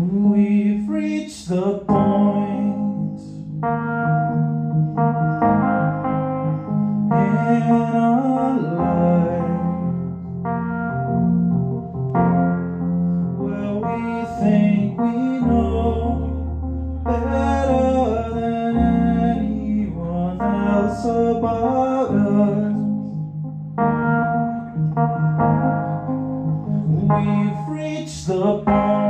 We've reached the point in life where we think we know better than anyone else about us. We've reached the point.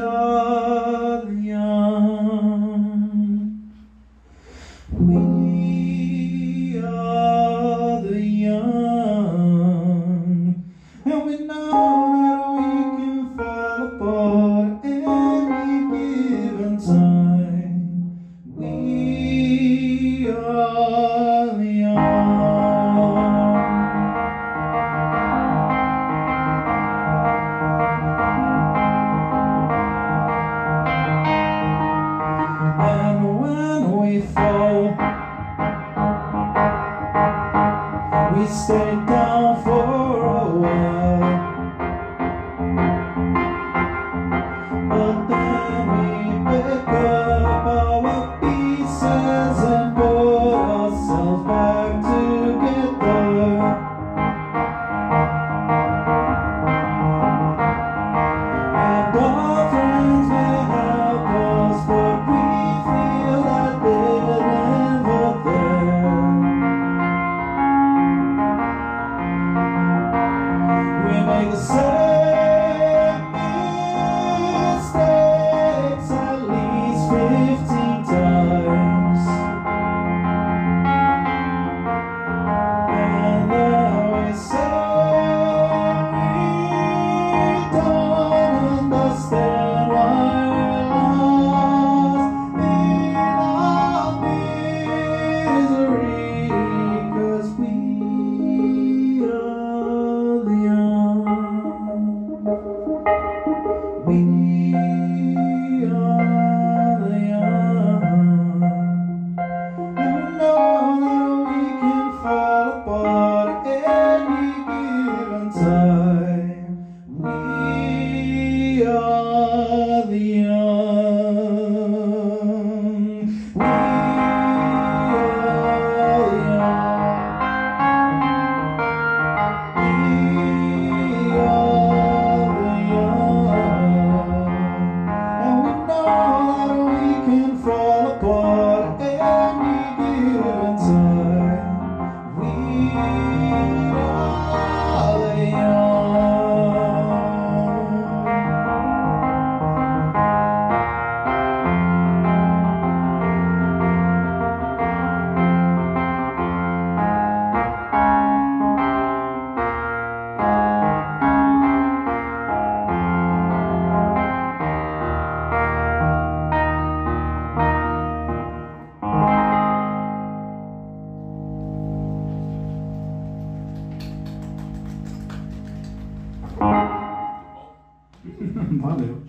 Hallelujah. so. We stay. You. 맞아요.